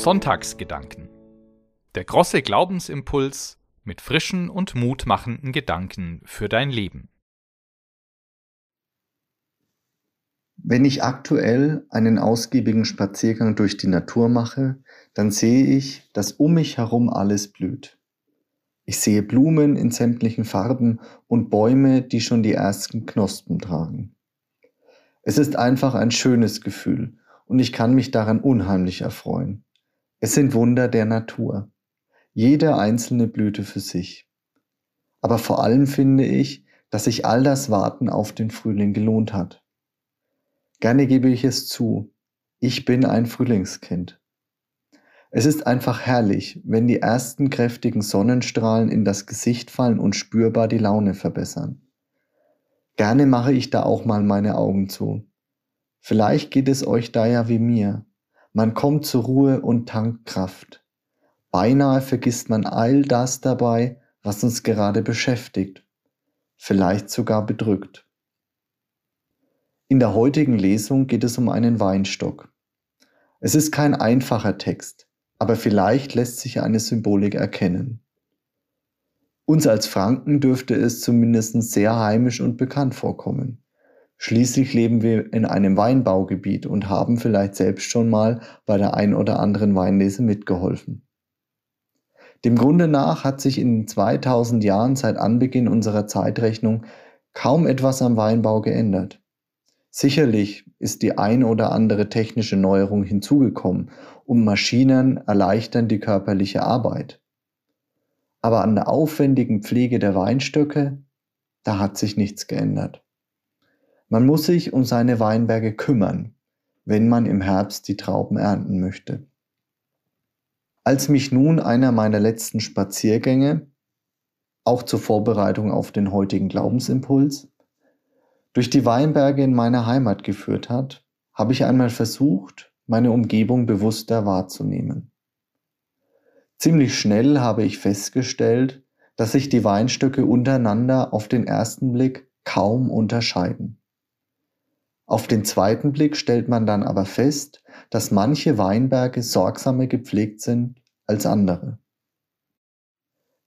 Sonntagsgedanken. Der große Glaubensimpuls mit frischen und mutmachenden Gedanken für dein Leben. Wenn ich aktuell einen ausgiebigen Spaziergang durch die Natur mache, dann sehe ich, dass um mich herum alles blüht. Ich sehe Blumen in sämtlichen Farben und Bäume, die schon die ersten Knospen tragen. Es ist einfach ein schönes Gefühl und ich kann mich daran unheimlich erfreuen. Es sind Wunder der Natur. Jede einzelne Blüte für sich. Aber vor allem finde ich, dass sich all das Warten auf den Frühling gelohnt hat. Gerne gebe ich es zu, ich bin ein Frühlingskind. Es ist einfach herrlich, wenn die ersten kräftigen Sonnenstrahlen in das Gesicht fallen und spürbar die Laune verbessern. Gerne mache ich da auch mal meine Augen zu. Vielleicht geht es euch da ja wie mir. Man kommt zur Ruhe und tankt Kraft. Beinahe vergisst man all das dabei, was uns gerade beschäftigt, vielleicht sogar bedrückt. In der heutigen Lesung geht es um einen Weinstock. Es ist kein einfacher Text, aber vielleicht lässt sich eine Symbolik erkennen. Uns als Franken dürfte es zumindest sehr heimisch und bekannt vorkommen. Schließlich leben wir in einem Weinbaugebiet und haben vielleicht selbst schon mal bei der ein oder anderen Weinlese mitgeholfen. Dem Grunde nach hat sich in 2000 Jahren seit Anbeginn unserer Zeitrechnung kaum etwas am Weinbau geändert. Sicherlich ist die ein oder andere technische Neuerung hinzugekommen und Maschinen erleichtern die körperliche Arbeit. Aber an der aufwendigen Pflege der Weinstöcke, da hat sich nichts geändert. Man muss sich um seine Weinberge kümmern, wenn man im Herbst die Trauben ernten möchte. Als mich nun einer meiner letzten Spaziergänge, auch zur Vorbereitung auf den heutigen Glaubensimpuls, durch die Weinberge in meiner Heimat geführt hat, habe ich einmal versucht, meine Umgebung bewusster wahrzunehmen. Ziemlich schnell habe ich festgestellt, dass sich die Weinstöcke untereinander auf den ersten Blick kaum unterscheiden. Auf den zweiten Blick stellt man dann aber fest, dass manche Weinberge sorgsamer gepflegt sind als andere.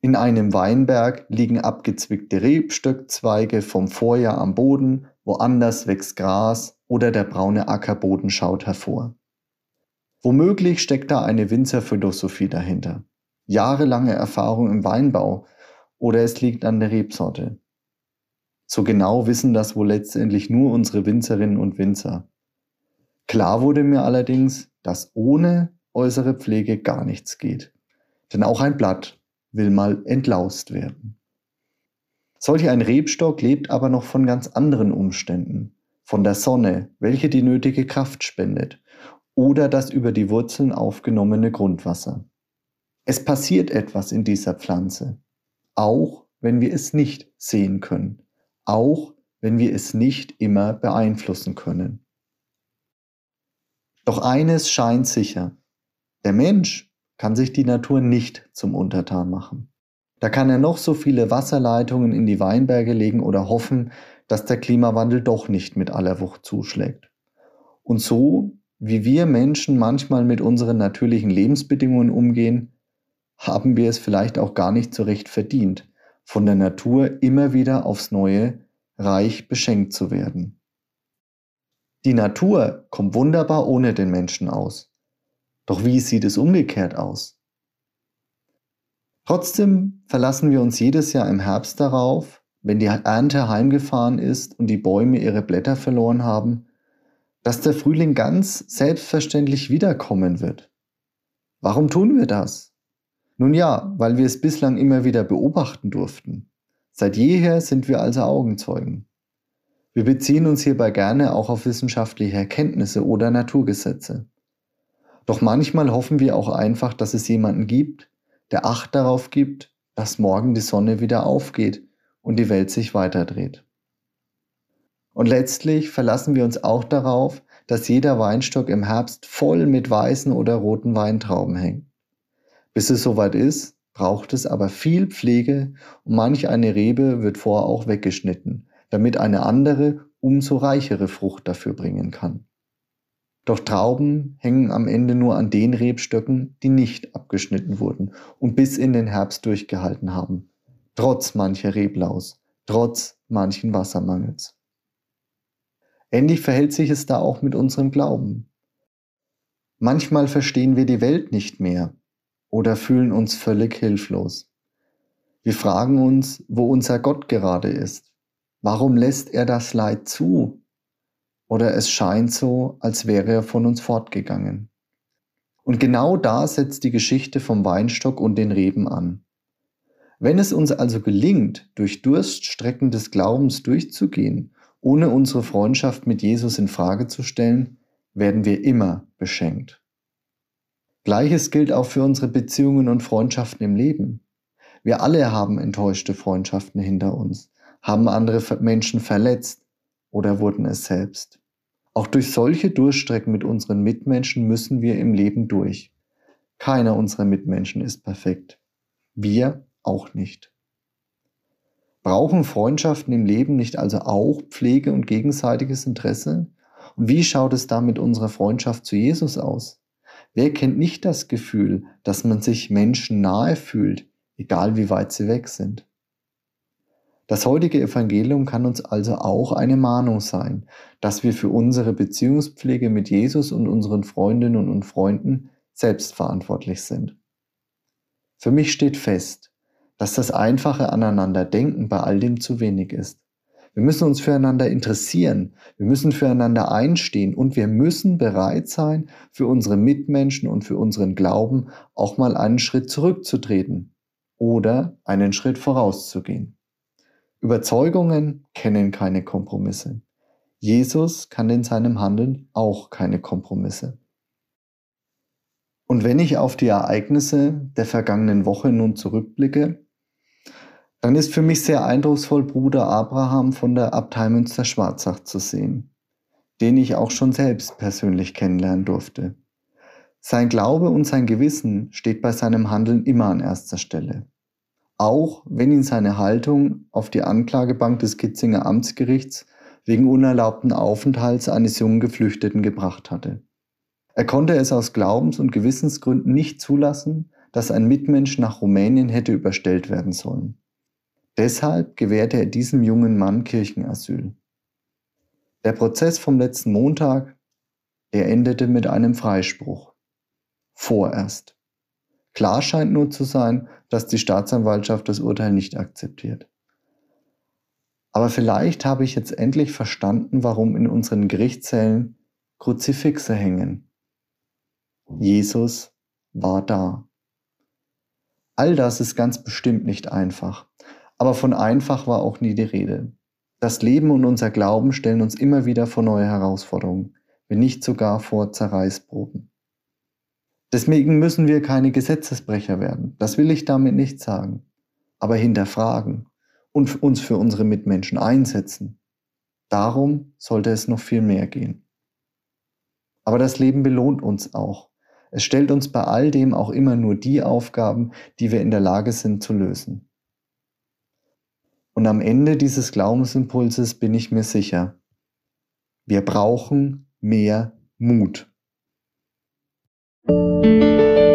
In einem Weinberg liegen abgezwickte Rebstöckzweige vom Vorjahr am Boden, woanders wächst Gras oder der braune Ackerboden schaut hervor. Womöglich steckt da eine Winzerphilosophie dahinter. Jahrelange Erfahrung im Weinbau oder es liegt an der Rebsorte. So genau wissen das wohl letztendlich nur unsere Winzerinnen und Winzer. Klar wurde mir allerdings, dass ohne äußere Pflege gar nichts geht. Denn auch ein Blatt will mal entlaust werden. Solch ein Rebstock lebt aber noch von ganz anderen Umständen, von der Sonne, welche die nötige Kraft spendet, oder das über die Wurzeln aufgenommene Grundwasser. Es passiert etwas in dieser Pflanze, auch wenn wir es nicht sehen können, auch wenn wir es nicht immer beeinflussen können. Doch eines scheint sicher, der Mensch kann sich die Natur nicht zum Untertan machen. Da kann er noch so viele Wasserleitungen in die Weinberge legen oder hoffen, dass der Klimawandel doch nicht mit aller Wucht zuschlägt. Und so, wie wir Menschen manchmal mit unseren natürlichen Lebensbedingungen umgehen, haben wir es vielleicht auch gar nicht so recht verdient, von der Natur immer wieder aufs Neue reich beschenkt zu werden. Die Natur kommt wunderbar ohne den Menschen aus. Doch wie sieht es umgekehrt aus? Trotzdem verlassen wir uns jedes Jahr im Herbst darauf, wenn die Ernte heimgefahren ist und die Bäume ihre Blätter verloren haben, dass der Frühling ganz selbstverständlich wiederkommen wird. Warum tun wir das? Nun ja, weil wir es bislang immer wieder beobachten durften. Seit jeher sind wir also Augenzeugen. Wir beziehen uns hierbei gerne auch auf wissenschaftliche Erkenntnisse oder Naturgesetze. Doch manchmal hoffen wir auch einfach, dass es jemanden gibt, der Acht darauf gibt, dass morgen die Sonne wieder aufgeht und die Welt sich weiterdreht. Und letztlich verlassen wir uns auch darauf, dass jeder Weinstock im Herbst voll mit weißen oder roten Weintrauben hängt. Bis es soweit ist, braucht es aber viel Pflege und manch eine Rebe wird vorher auch weggeschnitten, damit eine andere, umso reichere Frucht dafür bringen kann. Doch Trauben hängen am Ende nur an den Rebstöcken, die nicht abgeschnitten wurden und bis in den Herbst durchgehalten haben, trotz mancher Reblaus, trotz manchen Wassermangels. Ähnlich verhält sich es da auch mit unserem Glauben. Manchmal verstehen wir die Welt nicht mehr oder fühlen uns völlig hilflos. Wir fragen uns, wo unser Gott gerade ist. Warum lässt er das Leid zu? Oder es scheint so, als wäre er von uns fortgegangen. Und genau da setzt die Geschichte vom Weinstock und den Reben an. Wenn es uns also gelingt, durch Durststrecken des Glaubens durchzugehen, ohne unsere Freundschaft mit Jesus in Frage zu stellen, werden wir immer beschenkt. Gleiches gilt auch für unsere Beziehungen und Freundschaften im Leben. Wir alle haben enttäuschte Freundschaften hinter uns, haben andere Menschen verletzt oder wurden es selbst. Auch durch solche Durchstrecken mit unseren Mitmenschen müssen wir im Leben durch. Keiner unserer Mitmenschen ist perfekt. Wir auch nicht. Brauchen Freundschaften im Leben nicht also auch Pflege und gegenseitiges Interesse? Und wie schaut es da mit unserer Freundschaft zu Jesus aus? Wer kennt nicht das Gefühl, dass man sich Menschen nahe fühlt, egal wie weit sie weg sind? Das heutige Evangelium kann uns also auch eine Mahnung sein, dass wir für unsere Beziehungspflege mit Jesus und unseren Freundinnen und Freunden selbst verantwortlich sind. Für mich steht fest, dass das einfache Aneinanderdenken bei all dem zu wenig ist. Wir müssen uns füreinander interessieren, wir müssen füreinander einstehen und wir müssen bereit sein, für unsere Mitmenschen und für unseren Glauben auch mal einen Schritt zurückzutreten oder einen Schritt vorauszugehen. Überzeugungen kennen keine Kompromisse. Jesus kann in seinem Handeln auch keine Kompromisse. Und wenn ich auf die Ereignisse der vergangenen Woche nun zurückblicke, dann ist für mich sehr eindrucksvoll Bruder Abraham von der Abtei Münster-Schwarzach zu sehen, den ich auch schon selbst persönlich kennenlernen durfte. Sein Glaube und sein Gewissen steht bei seinem Handeln immer an erster Stelle. Auch wenn ihn seine Haltung auf die Anklagebank des Kitzinger Amtsgerichts wegen unerlaubten Aufenthalts eines jungen Geflüchteten gebracht hatte. Er konnte es aus Glaubens- und Gewissensgründen nicht zulassen, dass ein Mitmensch nach Rumänien hätte überstellt werden sollen. Deshalb gewährte er diesem jungen Mann Kirchenasyl. Der Prozess vom letzten Montag, der endete mit einem Freispruch. Vorerst. Klar scheint nur zu sein, dass die Staatsanwaltschaft das Urteil nicht akzeptiert. Aber vielleicht habe ich jetzt endlich verstanden, warum in unseren Gerichtszellen Kruzifixe hängen. Jesus war da. All das ist ganz bestimmt nicht einfach. Aber von einfach war auch nie die Rede. Das Leben und unser Glauben stellen uns immer wieder vor neue Herausforderungen, wenn nicht sogar vor Zerreißproben. Deswegen müssen wir keine Gesetzesbrecher werden. Das will ich damit nicht sagen. Aber hinterfragen und uns für unsere Mitmenschen einsetzen. Darum sollte es noch viel mehr gehen. Aber das Leben belohnt uns auch. Es stellt uns bei all dem auch immer nur die Aufgaben, die wir in der Lage sind zu lösen. Und am Ende dieses Glaubensimpulses bin ich mir sicher, wir brauchen mehr Mut. Música